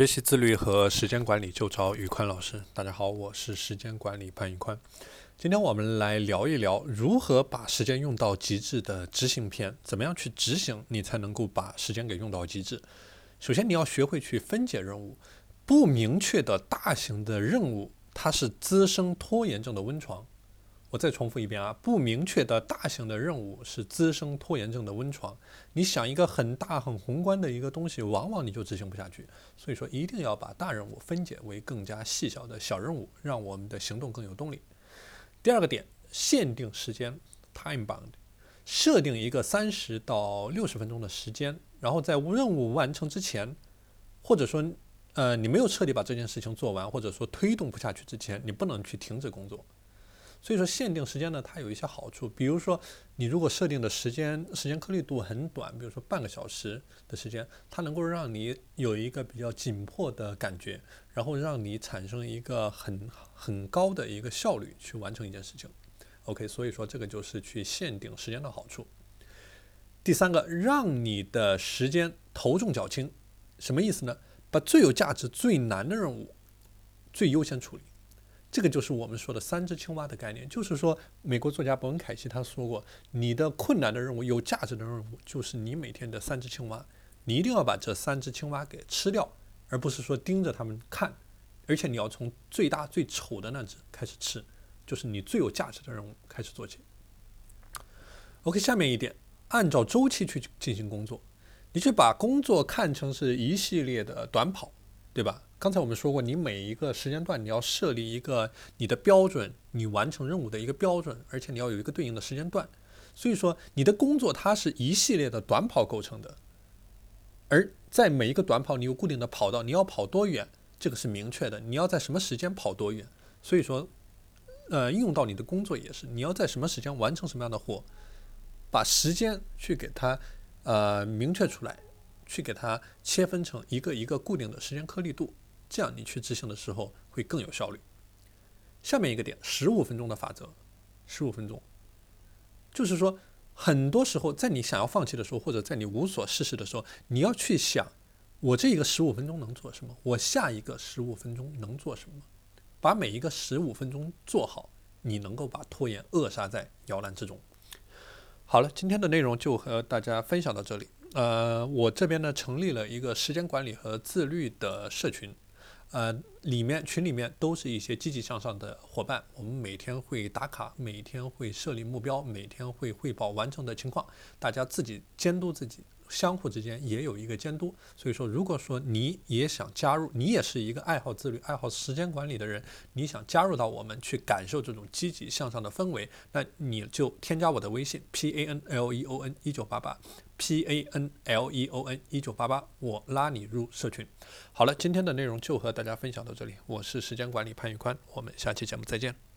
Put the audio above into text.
学习自律和时间管理就找宇宽老师。大家好，我是时间管理潘宇宽。今天我们来聊一聊如何把时间用到极致的执行篇。怎么样去执行，你才能够把时间给用到极致？首先，你要学会去分解任务。不明确的大型的任务，它是滋生拖延症的温床。我再重复一遍啊，不明确的大型的任务是滋生拖延症的温床。你想一个很大很宏观的一个东西，往往你就执行不下去。所以说，一定要把大任务分解为更加细小的小任务，让我们的行动更有动力。第二个点，限定时间 （time bound），设定一个三十到六十分钟的时间，然后在任务完成之前，或者说，呃，你没有彻底把这件事情做完，或者说推动不下去之前，你不能去停止工作。所以说限定时间呢，它有一些好处，比如说你如果设定的时间时间颗粒度很短，比如说半个小时的时间，它能够让你有一个比较紧迫的感觉，然后让你产生一个很很高的一个效率去完成一件事情。OK，所以说这个就是去限定时间的好处。第三个，让你的时间头重脚轻，什么意思呢？把最有价值、最难的任务最优先处理。这个就是我们说的三只青蛙的概念，就是说，美国作家伯恩凯西他说过，你的困难的任务、有价值的任务，就是你每天的三只青蛙，你一定要把这三只青蛙给吃掉，而不是说盯着他们看，而且你要从最大最丑的那只开始吃，就是你最有价值的任务开始做起。OK，下面一点，按照周期去进行工作，你去把工作看成是一系列的短跑，对吧？刚才我们说过，你每一个时间段你要设立一个你的标准，你完成任务的一个标准，而且你要有一个对应的时间段。所以说，你的工作它是一系列的短跑构成的，而在每一个短跑，你有固定的跑道，你要跑多远，这个是明确的。你要在什么时间跑多远？所以说，呃，应用到你的工作也是，你要在什么时间完成什么样的活，把时间去给它呃明确出来，去给它切分成一个一个固定的时间颗粒度。这样你去执行的时候会更有效率。下面一个点，十五分钟的法则，十五分钟，就是说，很多时候在你想要放弃的时候，或者在你无所事事的时候，你要去想，我这一个十五分钟能做什么？我下一个十五分钟能做什么？把每一个十五分钟做好，你能够把拖延扼杀在摇篮之中。好了，今天的内容就和大家分享到这里。呃，我这边呢成立了一个时间管理和自律的社群。呃，里面群里面都是一些积极向上的伙伴，我们每天会打卡，每天会设立目标，每天会汇报完成的情况，大家自己监督自己，相互之间也有一个监督。所以说，如果说你也想加入，你也是一个爱好自律、爱好时间管理的人，你想加入到我们去感受这种积极向上的氛围，那你就添加我的微信 p a n l e o n 一九八八。P A N L E O N 一九八八，我拉你入社群。好了，今天的内容就和大家分享到这里。我是时间管理潘宇宽，我们下期节目再见。